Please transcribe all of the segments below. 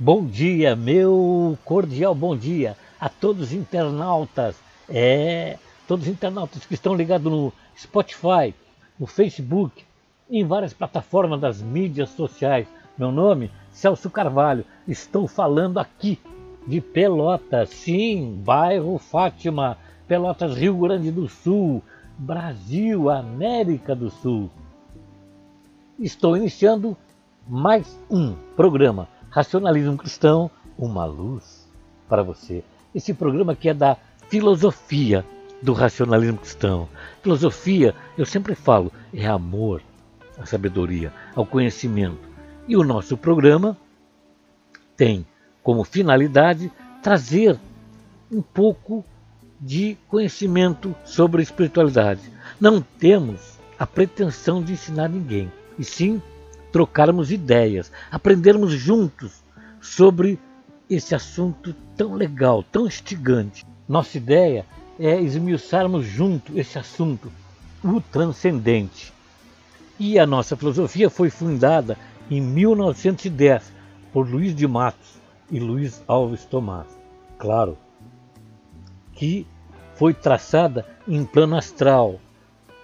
Bom dia, meu cordial bom dia a todos os internautas, é, todos os internautas que estão ligados no Spotify, no Facebook, em várias plataformas das mídias sociais. Meu nome, Celso Carvalho, estou falando aqui de Pelotas, sim, bairro Fátima, Pelotas, Rio Grande do Sul, Brasil, América do Sul. Estou iniciando mais um programa Racionalismo Cristão, uma luz para você. Esse programa que é da filosofia do racionalismo cristão. Filosofia, eu sempre falo, é amor à sabedoria, ao conhecimento. E o nosso programa tem como finalidade trazer um pouco de conhecimento sobre espiritualidade. Não temos a pretensão de ensinar ninguém, e sim trocarmos ideias, aprendermos juntos sobre esse assunto tão legal, tão instigante. Nossa ideia é esmiuçarmos junto esse assunto, o transcendente. E a nossa filosofia foi fundada em 1910 por Luiz de Matos e Luiz Alves Tomás. Claro que foi traçada em plano astral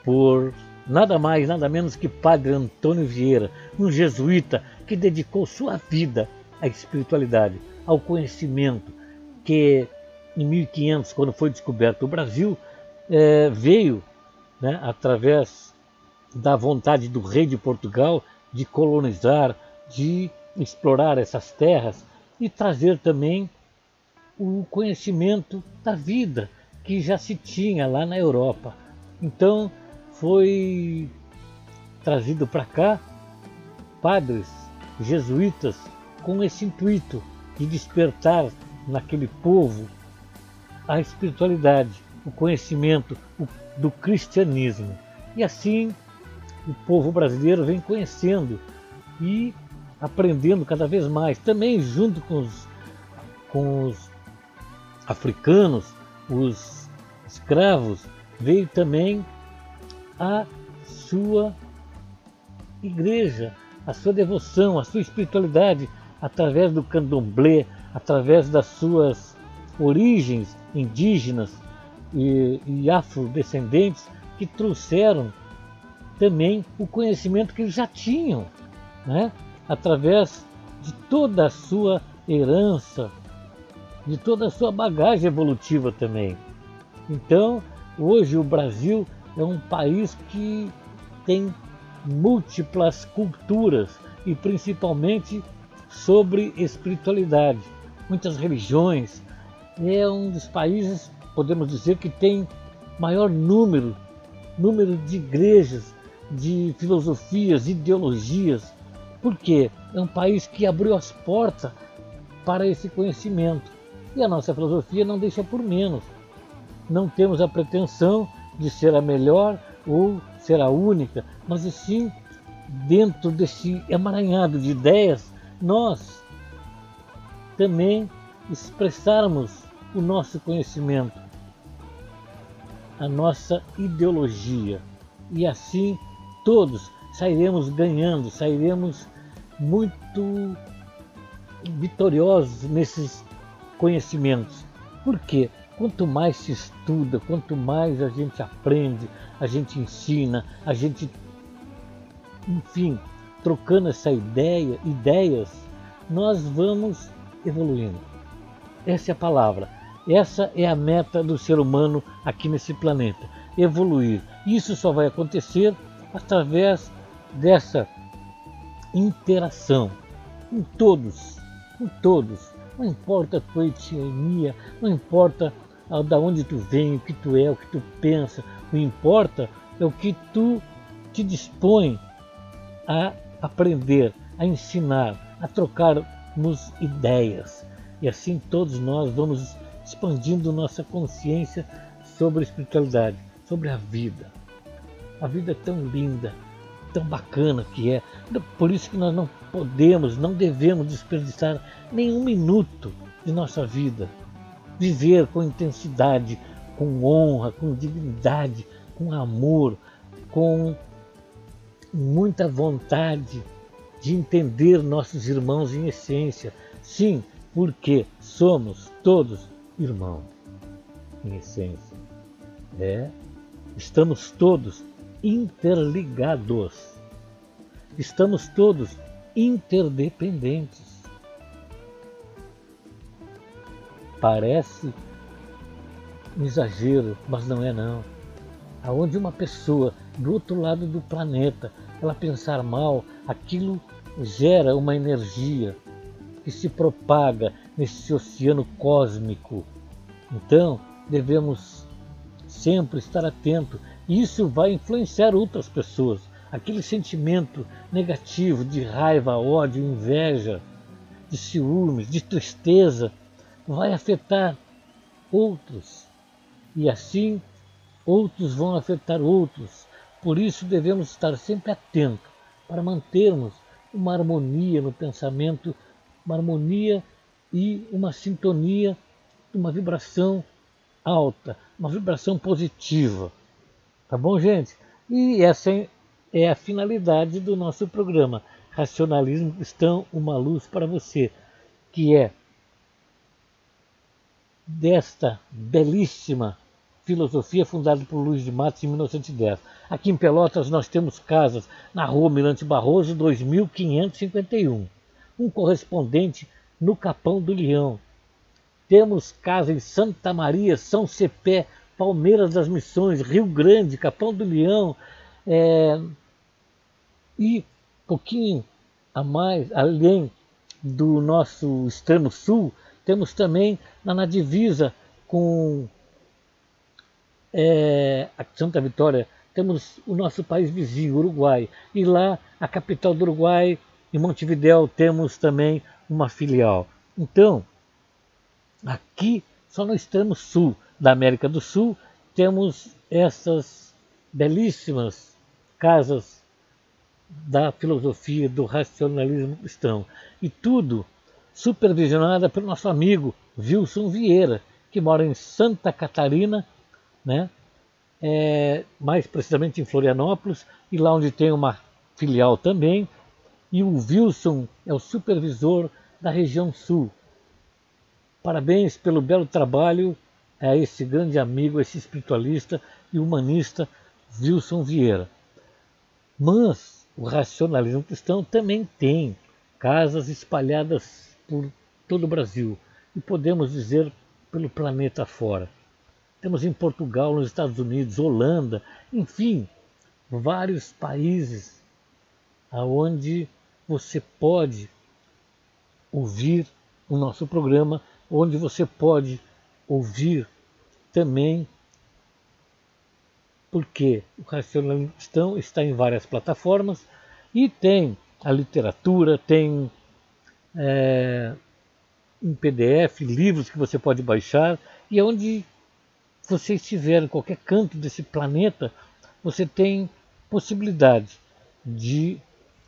por nada mais, nada menos que Padre Antônio Vieira, um jesuíta que dedicou sua vida à espiritualidade, ao conhecimento, que em 1500, quando foi descoberto o Brasil, é, veio né, através da vontade do rei de Portugal de colonizar, de explorar essas terras e trazer também o conhecimento da vida que já se tinha lá na Europa. Então, foi trazido para cá padres jesuítas com esse intuito de despertar naquele povo a espiritualidade, o conhecimento do cristianismo. E assim o povo brasileiro vem conhecendo e aprendendo cada vez mais, também junto com os, com os africanos, os escravos, veio também a sua igreja, a sua devoção, a sua espiritualidade através do candomblé, através das suas origens indígenas e, e afrodescendentes que trouxeram também o conhecimento que eles já tinham, né? através de toda a sua herança, de toda a sua bagagem evolutiva também. Então, hoje o Brasil é um país que tem múltiplas culturas e principalmente sobre espiritualidade, muitas religiões. É um dos países, podemos dizer, que tem maior número, número de igrejas, de filosofias, ideologias. Por quê? É um país que abriu as portas para esse conhecimento. E a nossa filosofia não deixa por menos. Não temos a pretensão de ser a melhor ou ser a única, mas sim dentro desse emaranhado de ideias, nós também expressarmos o nosso conhecimento, a nossa ideologia. E assim todos sairemos ganhando, sairemos muito vitoriosos nesses conhecimentos. Por quê? Quanto mais se estuda, quanto mais a gente aprende, a gente ensina, a gente, enfim, trocando essa ideia, ideias, nós vamos evoluindo. Essa é a palavra. Essa é a meta do ser humano aqui nesse planeta, evoluir. Isso só vai acontecer através dessa interação com todos, com todos. Não importa a tua etnia, não importa da onde tu vem, o que tu é, o que tu pensa. O que importa é o que tu te dispõe a aprender, a ensinar, a trocarmos ideias. E assim todos nós vamos expandindo nossa consciência sobre a espiritualidade, sobre a vida. A vida é tão linda, tão bacana que é. Por isso que nós não podemos, não devemos desperdiçar nenhum minuto de nossa vida viver com intensidade, com honra, com dignidade, com amor, com muita vontade de entender nossos irmãos em essência. Sim, porque somos todos irmãos em essência. É, estamos todos interligados. Estamos todos interdependentes. Parece um exagero, mas não é não. Aonde uma pessoa do outro lado do planeta, ela pensar mal, aquilo gera uma energia que se propaga nesse oceano cósmico. Então, devemos sempre estar atento. Isso vai influenciar outras pessoas. Aquele sentimento negativo de raiva, ódio, inveja, de ciúmes, de tristeza, vai afetar outros. E assim, outros vão afetar outros. Por isso devemos estar sempre atentos para mantermos uma harmonia no pensamento, uma harmonia e uma sintonia, uma vibração alta, uma vibração positiva. Tá bom, gente? E essa é a finalidade do nosso programa. Racionalismo Cristão, uma luz para você, que é desta belíssima filosofia fundada por Luiz de Matos em 1910. Aqui em Pelotas nós temos casas na rua Mirante Barroso 2551, um correspondente no Capão do Leão. Temos casa em Santa Maria, São Cepé, Palmeiras das Missões, Rio Grande, Capão do Leão é, e pouquinho a mais, além do nosso extremo sul, temos também na divisa com é, a Santa Vitória, temos o nosso país vizinho, Uruguai. E lá, a capital do Uruguai, em Montevidéu, temos também uma filial. Então, aqui, só no extremo sul da América do Sul, temos essas belíssimas casas da filosofia do racionalismo cristão. E tudo supervisionada pelo nosso amigo Wilson Vieira, que mora em Santa Catarina, né? É, mais precisamente em Florianópolis, e lá onde tem uma filial também. E o Wilson é o supervisor da região sul. Parabéns pelo belo trabalho a esse grande amigo, esse espiritualista e humanista Wilson Vieira. Mas o racionalismo cristão também tem casas espalhadas por todo o Brasil e podemos dizer pelo planeta fora. Temos em Portugal, nos Estados Unidos, Holanda, enfim, vários países aonde você pode ouvir o nosso programa, onde você pode ouvir também, porque o Racionalistão está em várias plataformas e tem a literatura, tem é, em PDF, livros que você pode baixar, e onde você estiver em qualquer canto desse planeta, você tem possibilidade de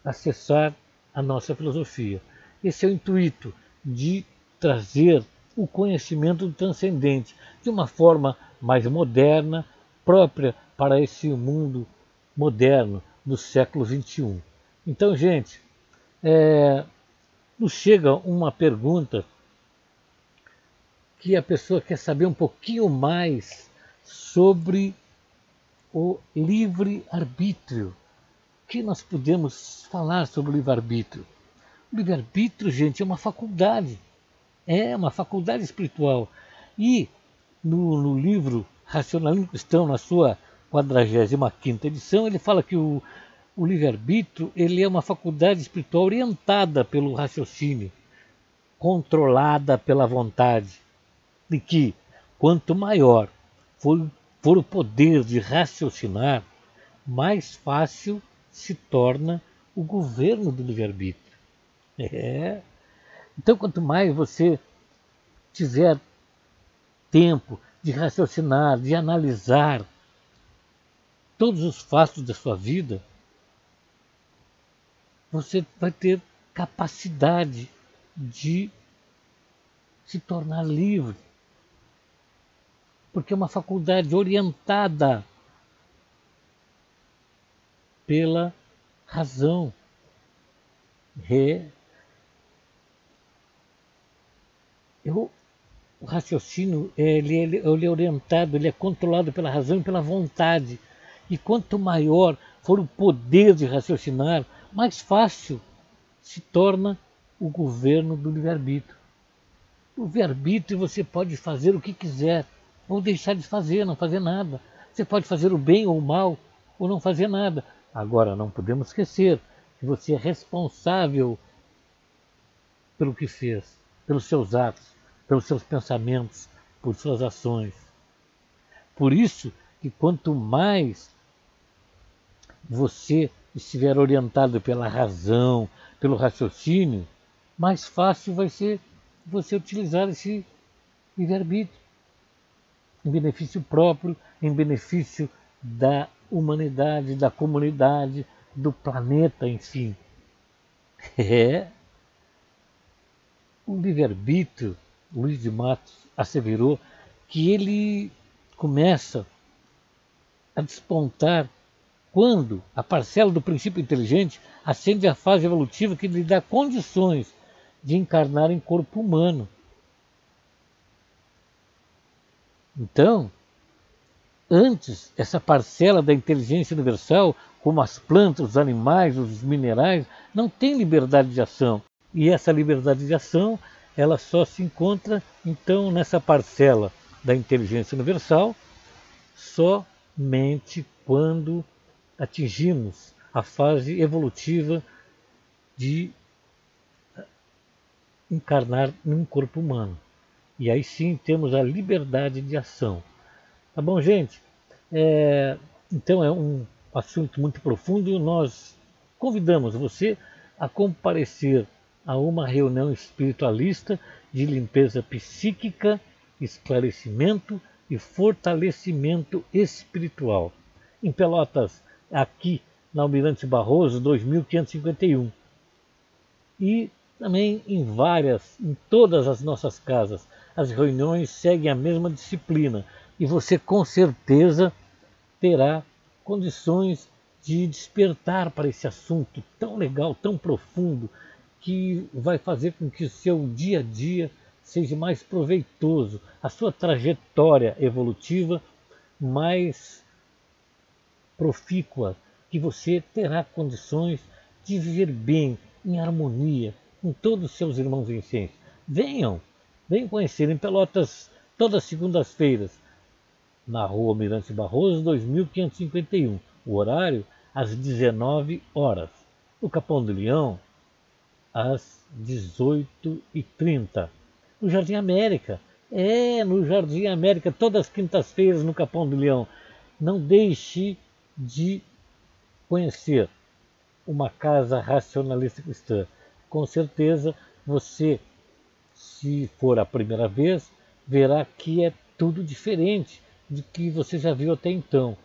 acessar a nossa filosofia. Esse é o intuito de trazer o conhecimento do transcendente de uma forma mais moderna, própria para esse mundo moderno do século XXI. Então, gente, é, nos chega uma pergunta que a pessoa quer saber um pouquinho mais sobre o livre-arbítrio. O que nós podemos falar sobre o livre-arbítrio? O livre-arbítrio, gente, é uma faculdade. É uma faculdade espiritual. E no, no livro Racionalismo Cristão, na sua 45 edição, ele fala que o, o livre-arbítrio ele é uma faculdade espiritual orientada pelo raciocínio, controlada pela vontade de que quanto maior for, for o poder de raciocinar, mais fácil se torna o governo do livre-arbítrio. É. Então, quanto mais você tiver tempo de raciocinar, de analisar todos os fatos da sua vida, você vai ter capacidade de se tornar livre porque é uma faculdade orientada pela razão. Eu, o raciocínio ele, ele, ele é orientado, ele é controlado pela razão e pela vontade. E quanto maior for o poder de raciocinar, mais fácil se torna o governo do livre-arbítrio. O livre-arbítrio você pode fazer o que quiser, ou deixar de fazer, não fazer nada. Você pode fazer o bem ou o mal, ou não fazer nada. Agora, não podemos esquecer que você é responsável pelo que fez, pelos seus atos, pelos seus pensamentos, por suas ações. Por isso que quanto mais você estiver orientado pela razão, pelo raciocínio, mais fácil vai ser você utilizar esse livre-arbítrio em benefício próprio, em benefício da humanidade, da comunidade, do planeta, enfim. É. O livre-arbítrio, Luiz de Matos asseverou que ele começa a despontar quando a parcela do princípio inteligente ascende à fase evolutiva que lhe dá condições de encarnar em corpo humano. Então, antes, essa parcela da inteligência universal, como as plantas, os animais, os minerais, não tem liberdade de ação. E essa liberdade de ação, ela só se encontra então nessa parcela da inteligência universal somente quando atingimos a fase evolutiva de encarnar num corpo humano. E aí sim temos a liberdade de ação. Tá bom, gente? É, então é um assunto muito profundo nós convidamos você a comparecer a uma reunião espiritualista de limpeza psíquica, esclarecimento e fortalecimento espiritual. Em Pelotas, aqui na Almirante Barroso 2551. E também em várias, em todas as nossas casas, as reuniões seguem a mesma disciplina e você com certeza terá condições de despertar para esse assunto tão legal, tão profundo, que vai fazer com que o seu dia a dia seja mais proveitoso, a sua trajetória evolutiva mais profícua, que você terá condições de viver bem, em harmonia com todos os seus irmãos em ciência. Venham, venham conhecer em Pelotas todas as segundas-feiras, na rua Mirante Barroso, 2551. O horário às 19 horas. No Capão do Leão, às 18h30. No Jardim América. É, no Jardim América, todas as quintas-feiras no Capão do Leão. Não deixe de conhecer uma casa racionalista cristã. Com certeza você, se for a primeira vez, verá que é tudo diferente de que você já viu até então,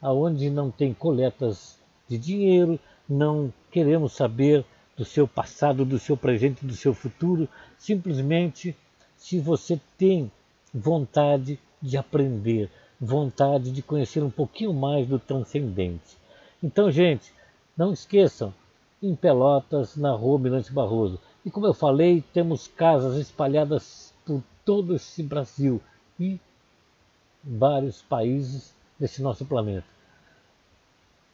aonde não tem coletas de dinheiro, não queremos saber do seu passado, do seu presente, do seu futuro, simplesmente se você tem vontade de aprender, vontade de conhecer um pouquinho mais do transcendente. Então, gente, não esqueçam, em Pelotas, na rua Mirante Barroso. E como eu falei, temos casas espalhadas por todo esse Brasil e vários países desse nosso planeta.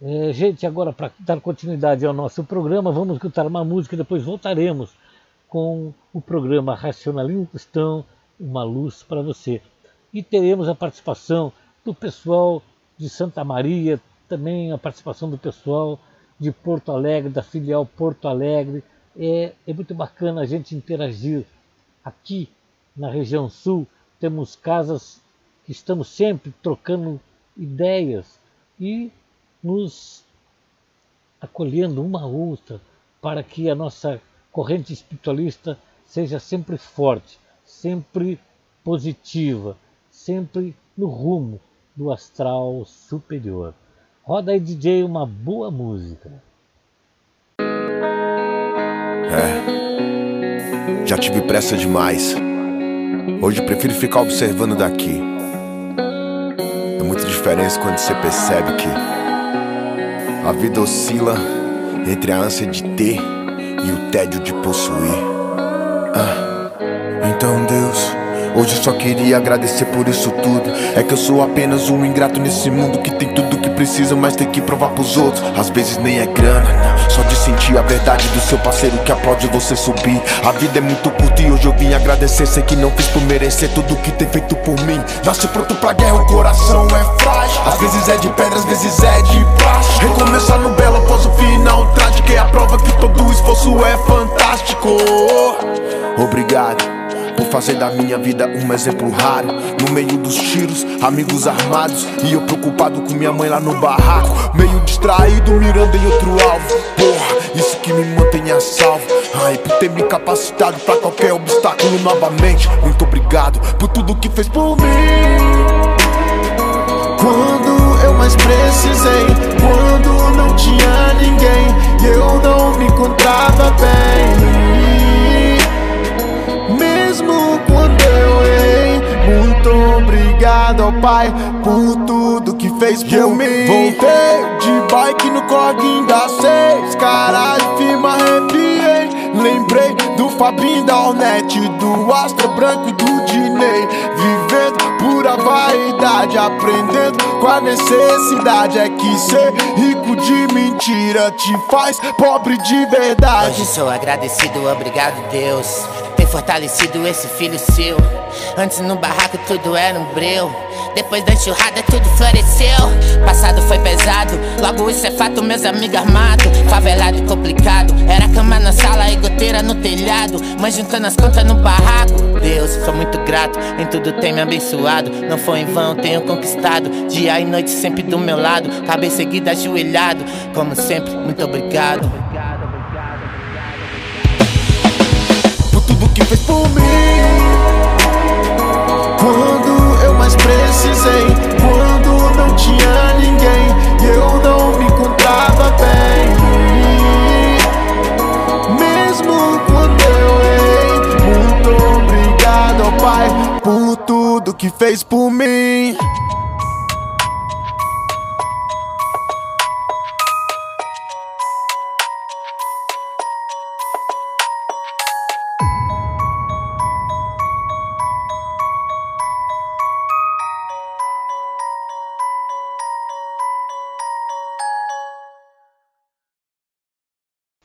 É, gente, agora para dar continuidade ao nosso programa, vamos escutar uma música e depois voltaremos com o programa Racionalismo Cristão, uma luz para você e teremos a participação do pessoal de Santa Maria, também a participação do pessoal de Porto Alegre, da filial Porto Alegre. É, é muito bacana a gente interagir. Aqui na região sul temos casas que estamos sempre trocando ideias e nos acolhendo uma a outra para que a nossa corrente espiritualista seja sempre forte, sempre positiva, sempre no rumo do astral superior. Roda aí, DJ, uma boa música. É, já tive pressa demais. Hoje prefiro ficar observando daqui. É muita diferença quando você percebe que a vida oscila entre a ânsia de ter e o tédio de possuir. Ah, então Deus. Hoje só queria agradecer por isso tudo. É que eu sou apenas um ingrato nesse mundo que tem tudo que precisa, mas tem que provar pros outros. Às vezes nem é grana, não. Só de sentir a verdade do seu parceiro que aplaude você subir. A vida é muito curta e hoje eu vim agradecer. Sei que não fiz por merecer tudo que tem feito por mim. Nasce pronto pra guerra, o coração é frágil. Às vezes é de pedra, às vezes é de plástico. Recomeçar no belo após o final trágico. É a prova que todo esforço é fantástico. Obrigado por fazer da minha vida um exemplo raro. No meio dos tiros, amigos armados. E eu preocupado com minha mãe lá no barraco. Meio distraído, mirando em outro alvo. Porra, isso que me mantém a salvo. Ai, por ter me capacitado pra qualquer obstáculo novamente. Muito obrigado por tudo que fez por mim. Quando eu mais precisei, quando não tinha ninguém, eu não me encontrava bem mesmo quando eu errei. Muito obrigado ao Pai por tudo que fez por eu mim. Voltei de bike no corguinho da seis, caralho, firma arrepiei. Lembrei do Fabinho da Ornette, do Astra Branco e do Dinei. Vivendo pura vaidade, aprendendo com a necessidade. É que ser rico de mentira te faz pobre de verdade. Hoje sou agradecido, obrigado Deus fortalecido esse filho seu. Antes no barraco tudo era um breu. Depois da enxurrada tudo floresceu. Passado foi pesado, logo isso é fato, meus amigos armados. Favelado e complicado. Era cama na sala e goteira no telhado. Mãe juntando as contas no barraco. Deus, sou muito grato, em tudo tem me abençoado. Não foi em vão, tenho conquistado. Dia e noite sempre do meu lado. Cabeça seguida ajoelhado. Como sempre, muito obrigado. Fez por mim. Quando eu mais precisei, quando não tinha ninguém e eu não me encontrava bem. Mesmo quando eu errei, muito obrigado ao Pai por tudo que fez por mim.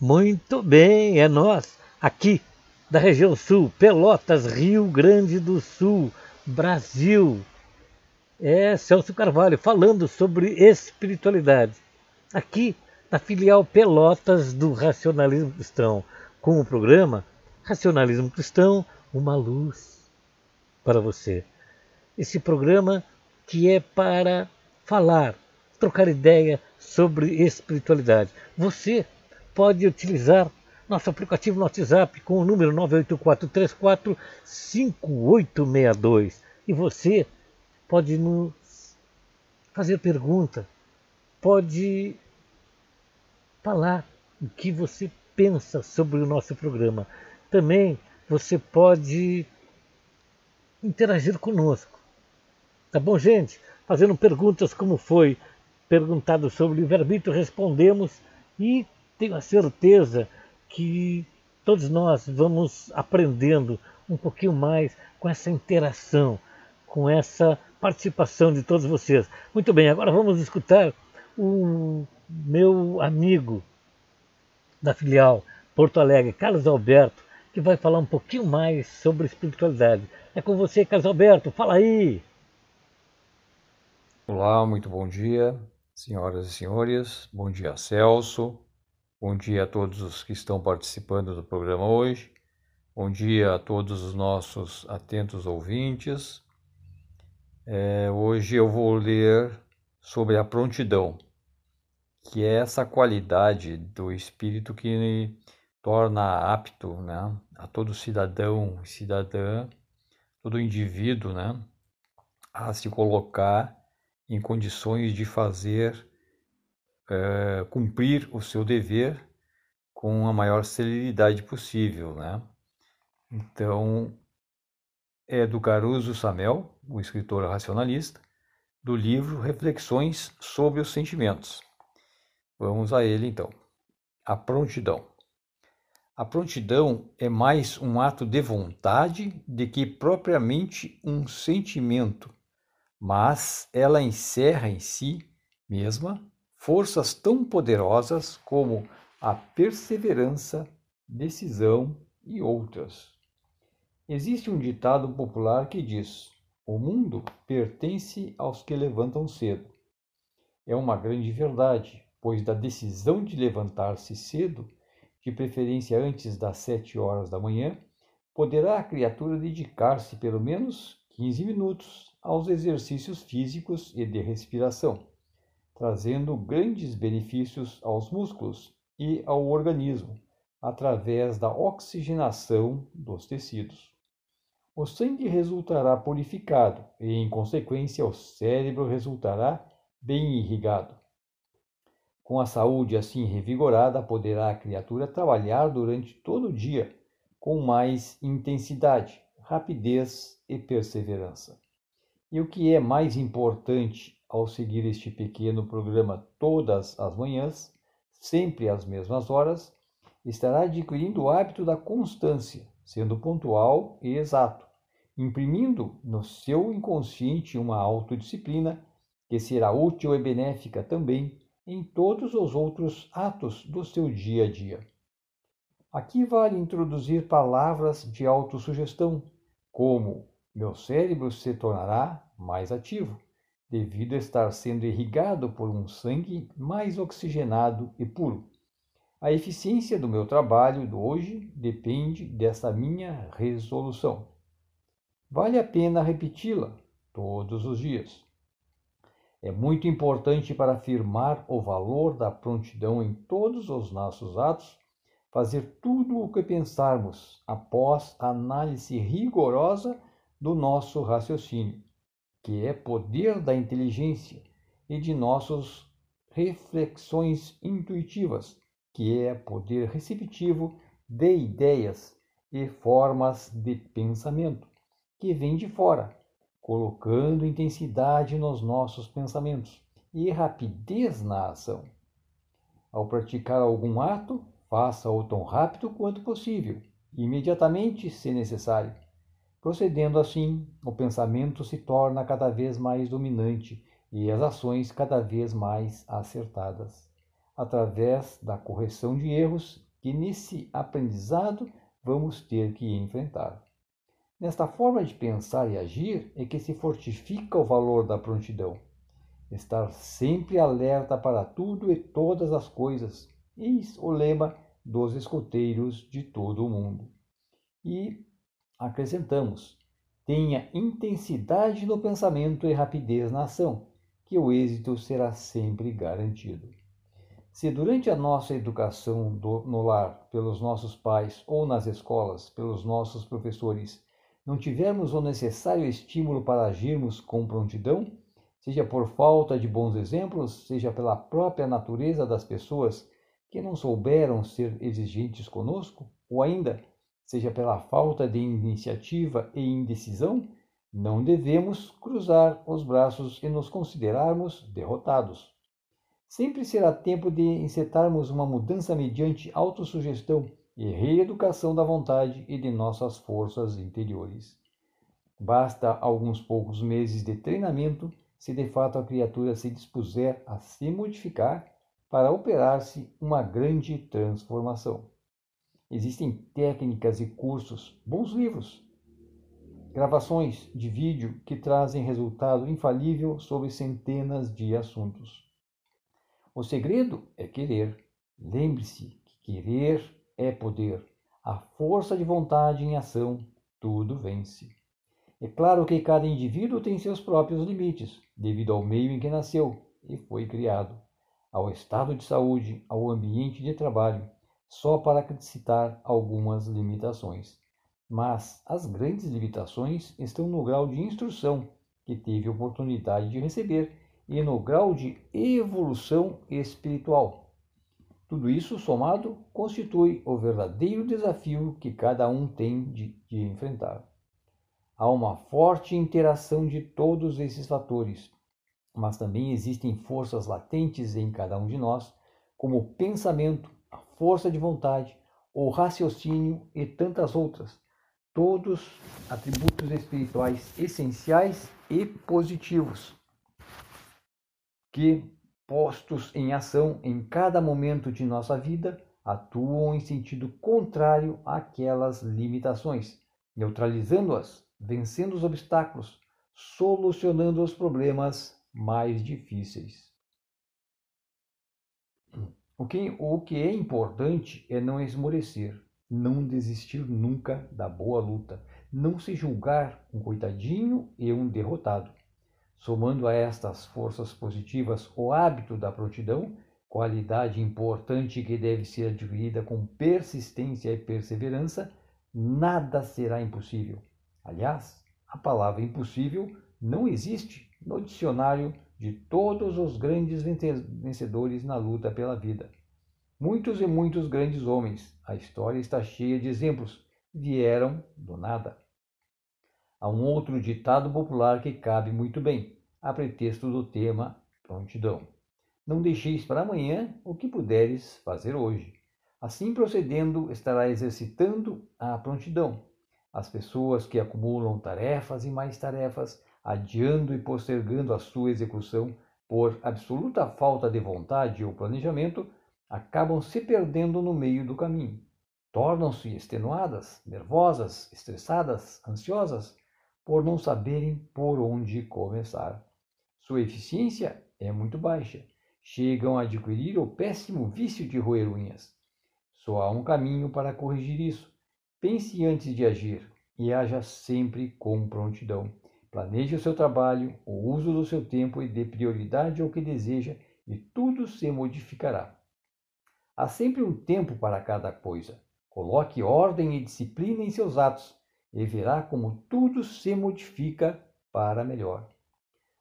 Muito bem, é nós, aqui da região sul, Pelotas, Rio Grande do Sul, Brasil. É Celso Carvalho falando sobre espiritualidade. Aqui na filial Pelotas do Racionalismo Cristão, com o programa Racionalismo Cristão, uma luz para você. Esse programa que é para falar, trocar ideia sobre espiritualidade. Você pode utilizar nosso aplicativo no WhatsApp com o número 984345862 e você pode nos fazer pergunta, pode falar o que você pensa sobre o nosso programa. Também você pode interagir conosco. Tá bom, gente? Fazendo perguntas como foi perguntado sobre o verbítrio, respondemos e tenho a certeza que todos nós vamos aprendendo um pouquinho mais com essa interação, com essa participação de todos vocês. Muito bem, agora vamos escutar o meu amigo da filial Porto Alegre, Carlos Alberto, que vai falar um pouquinho mais sobre espiritualidade. É com você, Carlos Alberto, fala aí! Olá, muito bom dia, senhoras e senhores. Bom dia, Celso. Bom dia a todos os que estão participando do programa hoje. Bom dia a todos os nossos atentos ouvintes. É, hoje eu vou ler sobre a prontidão, que é essa qualidade do espírito que torna apto né, a todo cidadão e cidadã, todo indivíduo, né, a se colocar em condições de fazer é, cumprir o seu dever com a maior celeridade possível, né? Então, é do Caruso Samel, o escritor racionalista, do livro Reflexões sobre os Sentimentos. Vamos a ele então. A prontidão. A prontidão é mais um ato de vontade do que propriamente um sentimento, mas ela encerra em si mesma forças tão poderosas como a perseverança, decisão e outras. Existe um ditado popular que diz: O mundo pertence aos que levantam cedo. É uma grande verdade, pois da decisão de levantar-se cedo de preferência antes das sete horas da manhã, poderá a criatura dedicar-se pelo menos 15 minutos aos exercícios físicos e de respiração, trazendo grandes benefícios aos músculos e ao organismo, através da oxigenação dos tecidos. O sangue resultará purificado e, em consequência, o cérebro resultará bem irrigado. Com a saúde assim revigorada, poderá a criatura trabalhar durante todo o dia com mais intensidade, rapidez e perseverança. E o que é mais importante ao seguir este pequeno programa todas as manhãs, sempre às mesmas horas, estará adquirindo o hábito da constância, sendo pontual e exato, imprimindo no seu inconsciente uma autodisciplina que será útil e benéfica também em todos os outros atos do seu dia a dia. Aqui vale introduzir palavras de autossugestão, como meu cérebro se tornará mais ativo, devido a estar sendo irrigado por um sangue mais oxigenado e puro. A eficiência do meu trabalho de hoje depende dessa minha resolução. Vale a pena repeti-la todos os dias. É muito importante para afirmar o valor da prontidão em todos os nossos atos, fazer tudo o que pensarmos após análise rigorosa do nosso raciocínio, que é poder da inteligência, e de nossas reflexões intuitivas, que é poder receptivo de ideias e formas de pensamento, que vem de fora colocando intensidade nos nossos pensamentos e rapidez na ação. Ao praticar algum ato, faça-o tão rápido quanto possível, imediatamente, se necessário. Procedendo assim, o pensamento se torna cada vez mais dominante e as ações cada vez mais acertadas, através da correção de erros que nesse aprendizado vamos ter que enfrentar. Nesta forma de pensar e agir é que se fortifica o valor da prontidão. Estar sempre alerta para tudo e todas as coisas, eis o lema dos escoteiros de todo o mundo. E acrescentamos: tenha intensidade no pensamento e rapidez na ação, que o êxito será sempre garantido. Se durante a nossa educação do, no lar, pelos nossos pais ou nas escolas, pelos nossos professores, não tivermos o necessário estímulo para agirmos com prontidão, seja por falta de bons exemplos, seja pela própria natureza das pessoas que não souberam ser exigentes conosco, ou ainda, seja pela falta de iniciativa e indecisão, não devemos cruzar os braços e nos considerarmos derrotados. Sempre será tempo de encetarmos uma mudança mediante autossugestão e reeducação da vontade e de nossas forças interiores. Basta alguns poucos meses de treinamento se de fato a criatura se dispuser a se modificar para operar-se uma grande transformação. Existem técnicas e cursos, bons livros, gravações de vídeo que trazem resultado infalível sobre centenas de assuntos. O segredo é querer. Lembre-se que querer é poder. A força de vontade em ação tudo vence. É claro que cada indivíduo tem seus próprios limites, devido ao meio em que nasceu e foi criado, ao estado de saúde, ao ambiente de trabalho, só para citar algumas limitações. Mas as grandes limitações estão no grau de instrução que teve oportunidade de receber e no grau de evolução espiritual tudo isso somado constitui o verdadeiro desafio que cada um tem de, de enfrentar. Há uma forte interação de todos esses fatores, mas também existem forças latentes em cada um de nós, como o pensamento, força de vontade, o raciocínio e tantas outras, todos atributos espirituais essenciais e positivos, que, postos em ação em cada momento de nossa vida, atuam em sentido contrário àquelas limitações, neutralizando-as, vencendo os obstáculos, solucionando os problemas mais difíceis. O que, o que é importante é não esmorecer, não desistir nunca da boa luta, não se julgar um coitadinho e um derrotado. Somando a estas forças positivas o hábito da prontidão, qualidade importante que deve ser adquirida com persistência e perseverança, nada será impossível. Aliás, a palavra impossível não existe no dicionário de todos os grandes vencedores na luta pela vida. Muitos e muitos grandes homens, a história está cheia de exemplos, vieram do nada. Há um outro ditado popular que cabe muito bem, a pretexto do tema prontidão. Não deixeis para amanhã o que puderes fazer hoje. Assim procedendo, estará exercitando a prontidão. As pessoas que acumulam tarefas e mais tarefas, adiando e postergando a sua execução por absoluta falta de vontade ou planejamento, acabam se perdendo no meio do caminho. Tornam-se extenuadas, nervosas, estressadas, ansiosas, por não saberem por onde começar. Sua eficiência é muito baixa. Chegam a adquirir o péssimo vício de roer unhas. Só há um caminho para corrigir isso. Pense antes de agir e haja sempre com prontidão. Planeje o seu trabalho, o uso do seu tempo e dê prioridade ao que deseja e tudo se modificará. Há sempre um tempo para cada coisa. Coloque ordem e disciplina em seus atos e verá como tudo se modifica para melhor.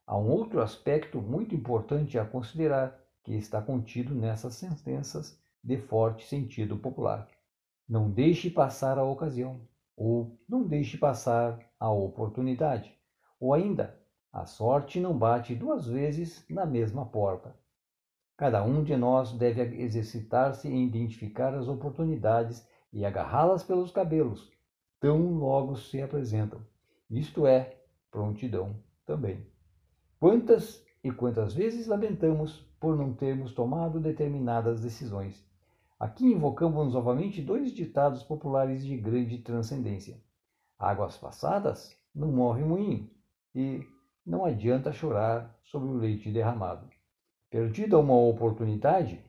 Há um outro aspecto muito importante a considerar que está contido nessas sentenças de forte sentido popular. Não deixe passar a ocasião, ou não deixe passar a oportunidade, ou ainda, a sorte não bate duas vezes na mesma porta. Cada um de nós deve exercitar-se em identificar as oportunidades e agarrá-las pelos cabelos, tão logo se apresentam. Isto é prontidão também. Quantas e quantas vezes lamentamos por não termos tomado determinadas decisões? Aqui invocamos novamente dois ditados populares de grande transcendência. Águas passadas não morre moinho e não adianta chorar sobre o leite derramado. Perdida uma oportunidade,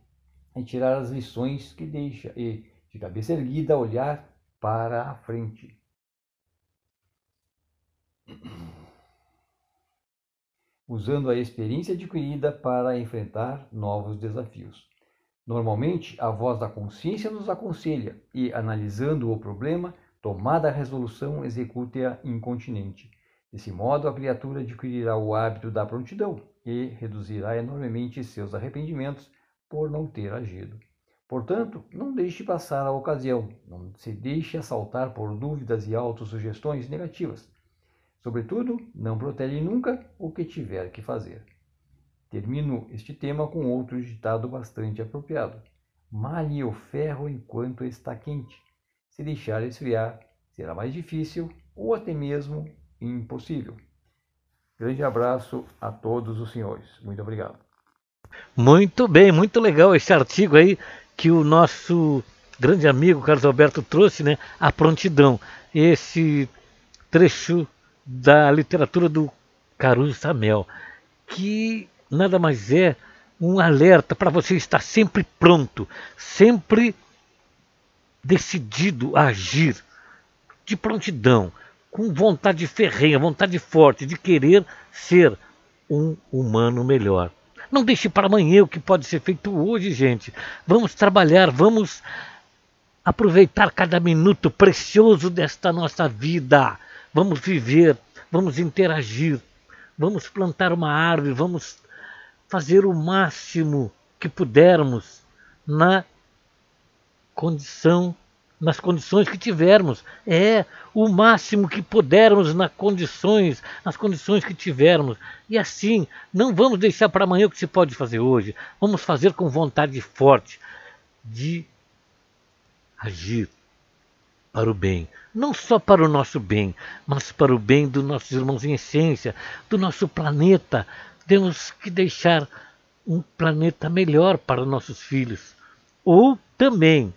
é tirar as lições que deixa e, de cabeça erguida, olhar para a frente. Usando a experiência adquirida para enfrentar novos desafios. Normalmente, a voz da consciência nos aconselha e, analisando o problema, tomada a resolução, execute-a incontinente. Desse modo, a criatura adquirirá o hábito da prontidão e reduzirá enormemente seus arrependimentos por não ter agido. Portanto, não deixe passar a ocasião, não se deixe assaltar por dúvidas e autossugestões negativas. Sobretudo, não protele nunca o que tiver que fazer. Termino este tema com outro ditado bastante apropriado. Malhe o ferro enquanto está quente. Se deixar esfriar, será mais difícil ou até mesmo impossível. Grande abraço a todos os senhores. Muito obrigado. Muito bem, muito legal esse artigo aí que o nosso grande amigo Carlos Alberto trouxe, né? A prontidão. Esse trecho da literatura do Caruso Samel, que nada mais é um alerta para você estar sempre pronto, sempre decidido a agir, de prontidão com vontade ferrenha, vontade forte de querer ser um humano melhor. Não deixe para amanhã o que pode ser feito hoje, gente. Vamos trabalhar, vamos aproveitar cada minuto precioso desta nossa vida. Vamos viver, vamos interagir, vamos plantar uma árvore, vamos fazer o máximo que pudermos na condição nas condições que tivermos. É o máximo que pudermos nas condições, nas condições que tivermos. E assim, não vamos deixar para amanhã o que se pode fazer hoje. Vamos fazer com vontade forte de agir para o bem. Não só para o nosso bem, mas para o bem dos nossos irmãos em essência, do nosso planeta. Temos que deixar um planeta melhor para nossos filhos. Ou também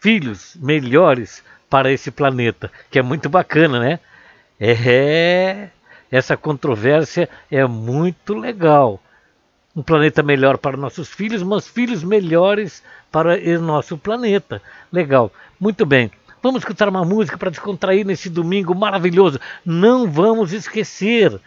filhos melhores para esse planeta, que é muito bacana, né? É, essa controvérsia é muito legal. Um planeta melhor para nossos filhos, mas filhos melhores para o nosso planeta. Legal. Muito bem. Vamos escutar uma música para descontrair nesse domingo maravilhoso. Não vamos esquecer.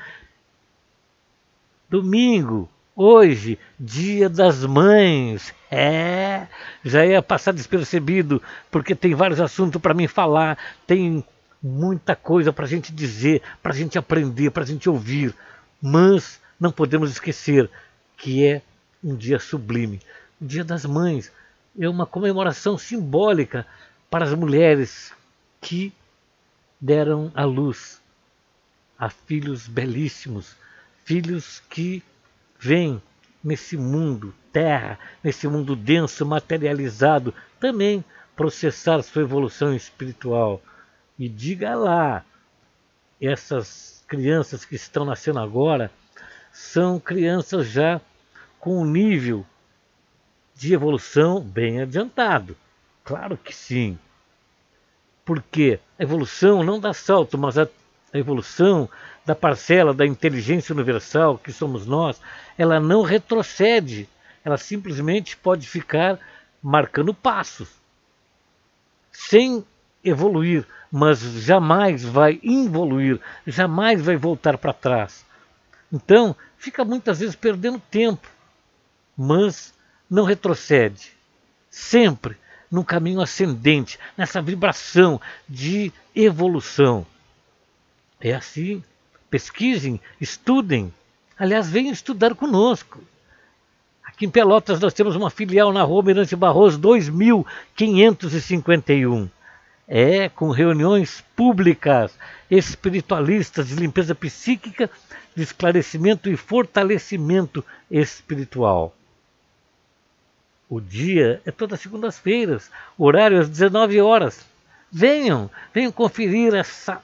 Domingo, hoje, Dia das Mães. É, já ia passar despercebido, porque tem vários assuntos para mim falar, tem muita coisa para a gente dizer, para a gente aprender, para a gente ouvir. Mas não podemos esquecer que é um dia sublime. O Dia das Mães é uma comemoração simbólica para as mulheres que deram à luz a filhos belíssimos, filhos que vêm nesse mundo terra, nesse mundo denso, materializado, também processar sua evolução espiritual. E diga lá, essas crianças que estão nascendo agora são crianças já com um nível de evolução bem adiantado. Claro que sim. Porque a evolução não dá salto, mas a, a evolução da parcela da inteligência universal que somos nós, ela não retrocede, ela simplesmente pode ficar marcando passos, sem evoluir, mas jamais vai involuir, jamais vai voltar para trás. Então, fica muitas vezes perdendo tempo, mas não retrocede. Sempre num caminho ascendente, nessa vibração de evolução. É assim. Pesquisem, estudem. Aliás, venham estudar conosco. Aqui em Pelotas nós temos uma filial na Rua Mirante Barroso 2551. É, com reuniões públicas, espiritualistas de limpeza psíquica, de esclarecimento e fortalecimento espiritual. O dia é todas segundas-feiras, horário às 19 horas. Venham, venham conferir essa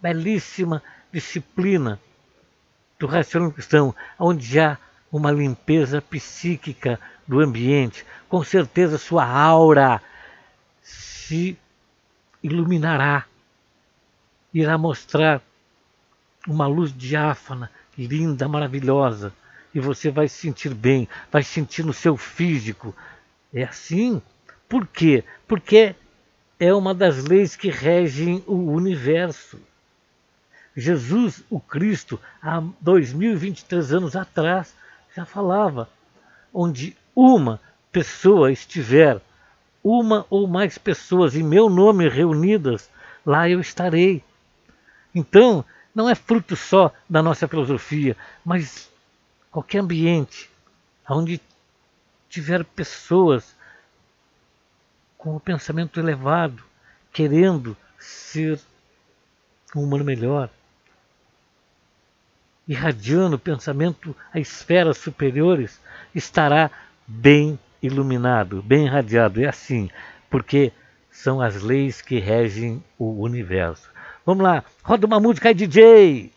belíssima disciplina do racionalismo cristão, onde há uma limpeza psíquica do ambiente. Com certeza sua aura se iluminará, irá mostrar uma luz diáfana, linda, maravilhosa, e você vai se sentir bem, vai sentir no seu físico. É assim. Por quê? Porque é uma das leis que regem o universo. Jesus, o Cristo, há 2023 anos atrás, já falava: onde uma pessoa estiver, uma ou mais pessoas em meu nome reunidas, lá eu estarei. Então, não é fruto só da nossa filosofia, mas qualquer ambiente onde tiver pessoas com o pensamento elevado, querendo ser um humano melhor, irradiando pensamento a esferas superiores, estará bem iluminado, bem irradiado. É assim, porque são as leis que regem o universo. Vamos lá, roda uma música aí, DJ!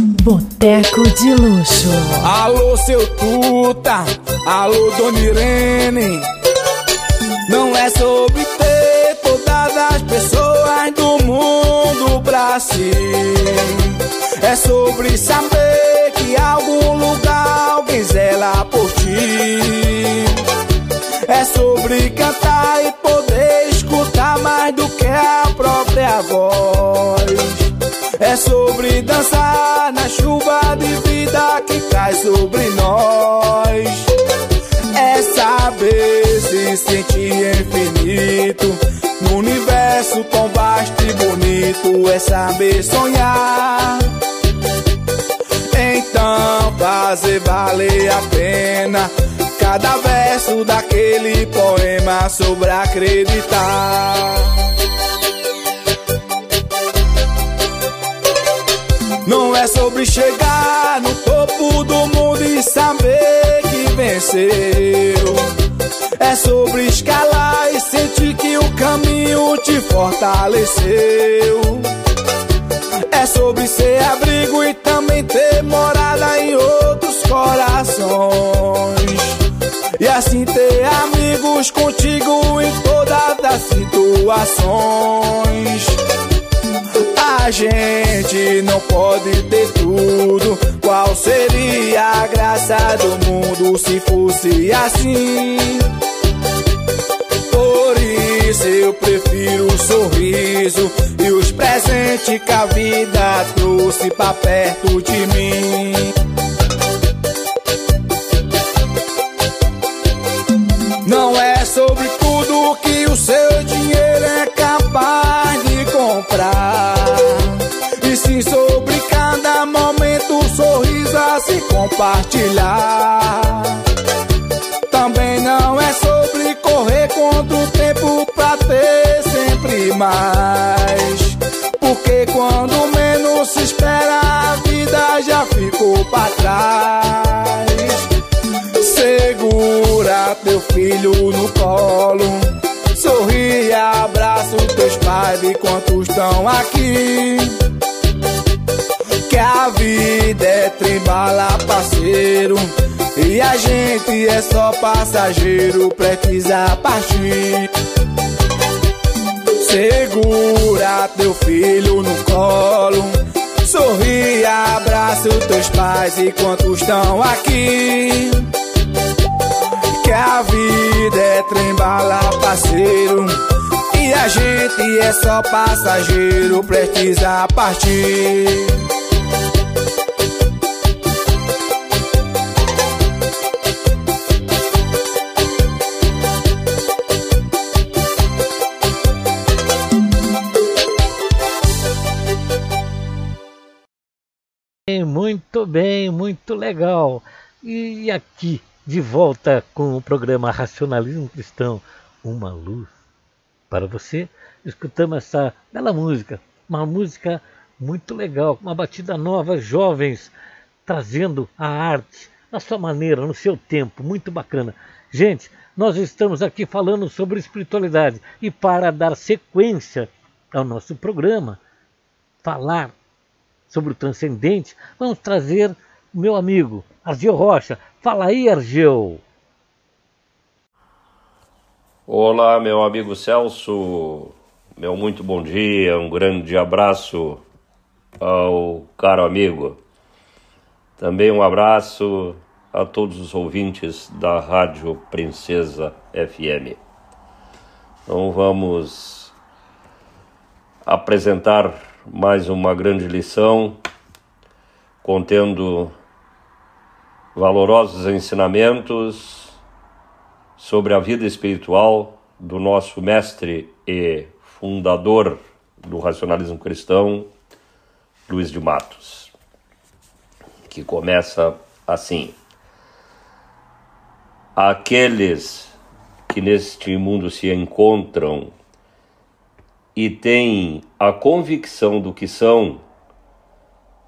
Boteco de Luxo. Alô, seu Tuta, alô, Dona Irene. Não é sobre ter todas as pessoas mundo pra si. É sobre saber que algum lugar alguém zela por ti. É sobre cantar e poder escutar mais do que a própria voz. É sobre dançar na chuva de vida que cai sobre nós. É saber se sentir infinito no universo tão vasto e bonito. É saber sonhar. Então fazer valer a pena cada verso daquele poema sobre acreditar. Não é sobre chegar no topo do mundo e saber que venceu. É sobre escalar e caminho te fortaleceu. É sobre ser abrigo e também ter morada em outros corações. E assim ter amigos contigo em todas as situações. A gente não pode ter tudo. Qual seria a graça do mundo se fosse assim? Isso eu prefiro o sorriso e os presentes que a vida trouxe pra perto de mim. Não é sobre tudo que o seu dinheiro é capaz de comprar. E sim sobre cada momento, sorriso a se compartilhar. Mais. Porque quando menos se espera, a vida já ficou pra trás. Segura teu filho no colo. Sorri, abraça os teus pais enquanto estão aqui. Que a vida é trembala, parceiro. E a gente é só passageiro, precisa partir. Segura teu filho no colo. Sorri, abraça os teus pais enquanto estão aqui. Que a vida é trembala, parceiro. E a gente é só passageiro, precisa partir. Muito bem, muito legal. E aqui, de volta com o programa Racionalismo Cristão, uma luz para você. Escutamos essa bela música, uma música muito legal, uma batida nova, jovens, trazendo a arte na sua maneira, no seu tempo, muito bacana. Gente, nós estamos aqui falando sobre espiritualidade e para dar sequência ao nosso programa, falar sobre o transcendente, vamos trazer o meu amigo Argeu Rocha. Fala aí, Argeu. Olá, meu amigo Celso. Meu muito bom dia, um grande abraço ao caro amigo. Também um abraço a todos os ouvintes da Rádio Princesa FM. Então vamos apresentar mais uma grande lição contendo valorosos ensinamentos sobre a vida espiritual do nosso mestre e fundador do racionalismo cristão, Luiz de Matos, que começa assim: Aqueles que neste mundo se encontram e têm a convicção do que são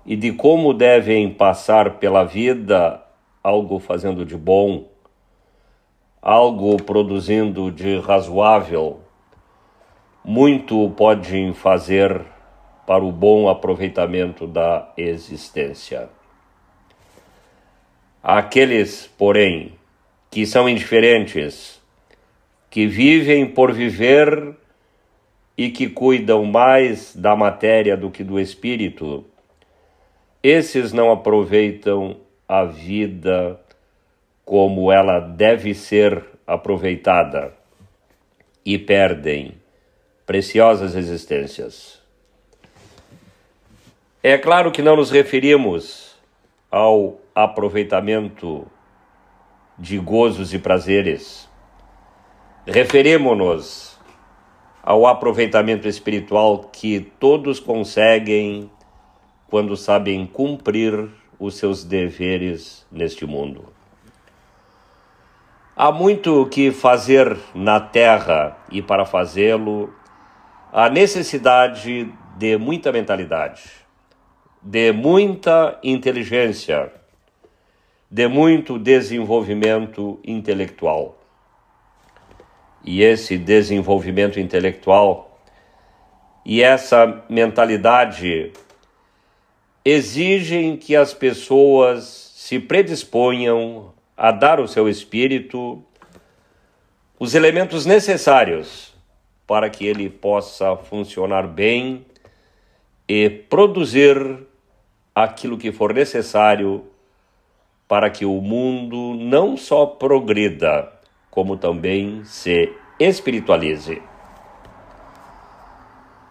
e de como devem passar pela vida algo fazendo de bom, algo produzindo de razoável, muito podem fazer para o bom aproveitamento da existência. Aqueles, porém, que são indiferentes, que vivem por viver e que cuidam mais da matéria do que do espírito, esses não aproveitam a vida como ela deve ser aproveitada e perdem preciosas existências. É claro que não nos referimos ao aproveitamento de gozos e prazeres. Referimos-nos ao aproveitamento espiritual que todos conseguem quando sabem cumprir os seus deveres neste mundo. Há muito que fazer na terra e para fazê-lo há necessidade de muita mentalidade, de muita inteligência, de muito desenvolvimento intelectual. E esse desenvolvimento intelectual e essa mentalidade exigem que as pessoas se predisponham a dar ao seu espírito os elementos necessários para que ele possa funcionar bem e produzir aquilo que for necessário para que o mundo não só progrida, como também se espiritualize.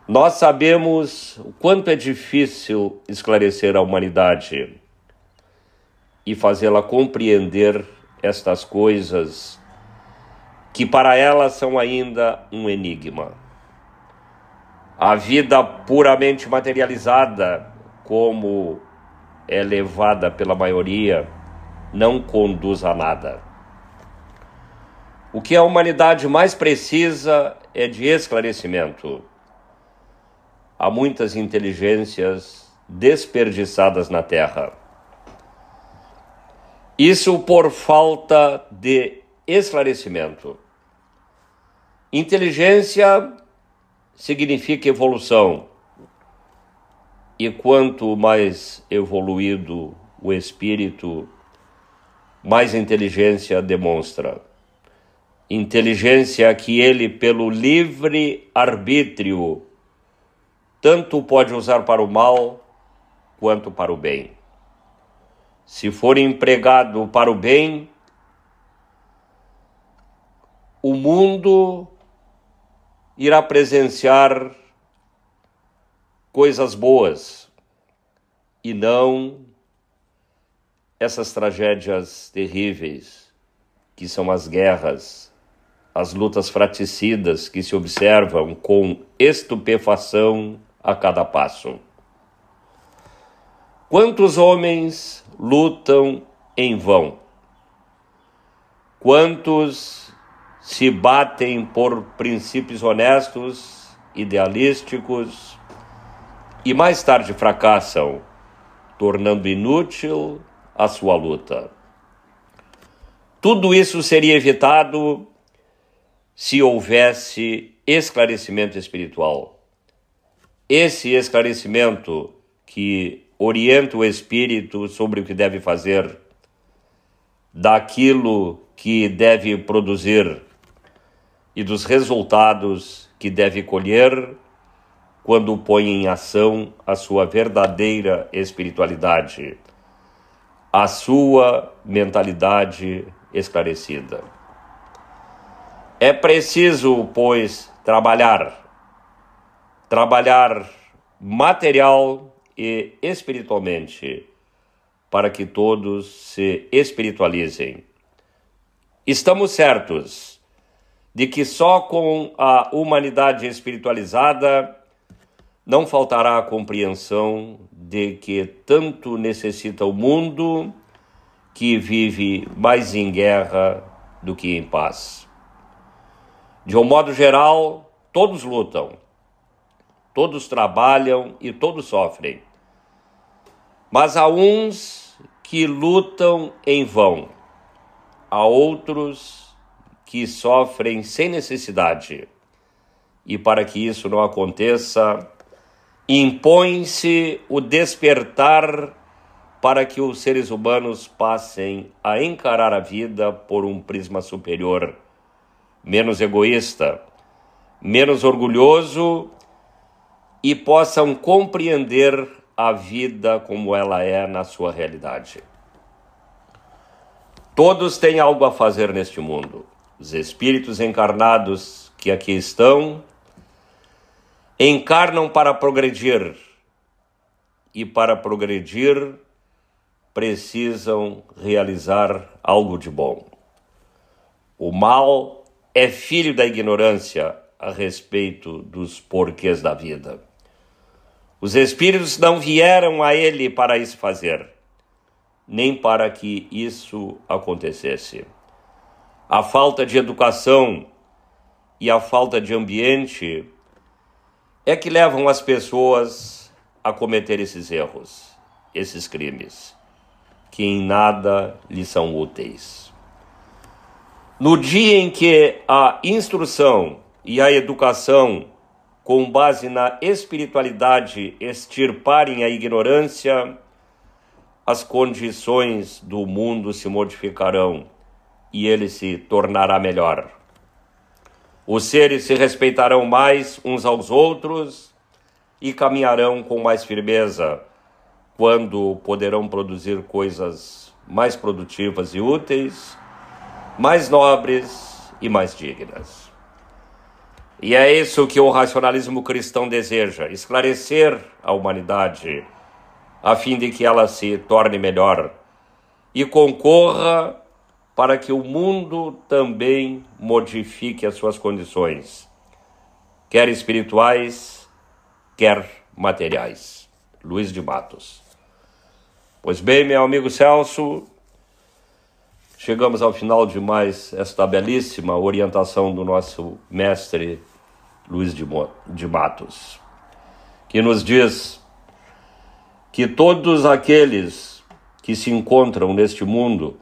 Nós sabemos o quanto é difícil esclarecer a humanidade e fazê-la compreender estas coisas que para ela são ainda um enigma. A vida puramente materializada, como é levada pela maioria, não conduz a nada. O que a humanidade mais precisa é de esclarecimento. Há muitas inteligências desperdiçadas na Terra. Isso por falta de esclarecimento. Inteligência significa evolução. E quanto mais evoluído o espírito, mais inteligência demonstra. Inteligência que ele, pelo livre arbítrio, tanto pode usar para o mal quanto para o bem. Se for empregado para o bem, o mundo irá presenciar coisas boas e não essas tragédias terríveis que são as guerras, as lutas fraticidas que se observam com estupefação a cada passo. Quantos homens lutam em vão? Quantos se batem por princípios honestos, idealísticos e mais tarde fracassam, tornando inútil a sua luta. Tudo isso seria evitado se houvesse esclarecimento espiritual. Esse esclarecimento que orienta o espírito sobre o que deve fazer, daquilo que deve produzir e dos resultados que deve colher quando põe em ação a sua verdadeira espiritualidade a sua mentalidade esclarecida. É preciso, pois, trabalhar, trabalhar material e espiritualmente, para que todos se espiritualizem. Estamos certos de que só com a humanidade espiritualizada não faltará a compreensão de que tanto necessita o mundo que vive mais em guerra do que em paz. De um modo geral, todos lutam, todos trabalham e todos sofrem. Mas há uns que lutam em vão, há outros que sofrem sem necessidade. E para que isso não aconteça, impõe-se o despertar para que os seres humanos passem a encarar a vida por um prisma superior, menos egoísta, menos orgulhoso e possam compreender a vida como ela é na sua realidade. Todos têm algo a fazer neste mundo. Os espíritos encarnados que aqui estão encarnam para progredir e para progredir precisam realizar algo de bom. O mal é filho da ignorância a respeito dos porquês da vida. Os espíritos não vieram a ele para isso fazer, nem para que isso acontecesse. A falta de educação e a falta de ambiente é que levam as pessoas a cometer esses erros, esses crimes, que em nada lhes são úteis. No dia em que a instrução e a educação, com base na espiritualidade, extirparem a ignorância, as condições do mundo se modificarão e ele se tornará melhor. Os seres se respeitarão mais uns aos outros e caminharão com mais firmeza, quando poderão produzir coisas mais produtivas e úteis, mais nobres e mais dignas. E é isso que o racionalismo cristão deseja: esclarecer a humanidade, a fim de que ela se torne melhor e concorra para que o mundo também modifique as suas condições, quer espirituais, quer materiais. Luiz de Matos. Pois bem, meu amigo Celso, chegamos ao final de mais esta belíssima orientação do nosso mestre Luiz de, Matos, que nos diz que todos aqueles que se encontram neste mundo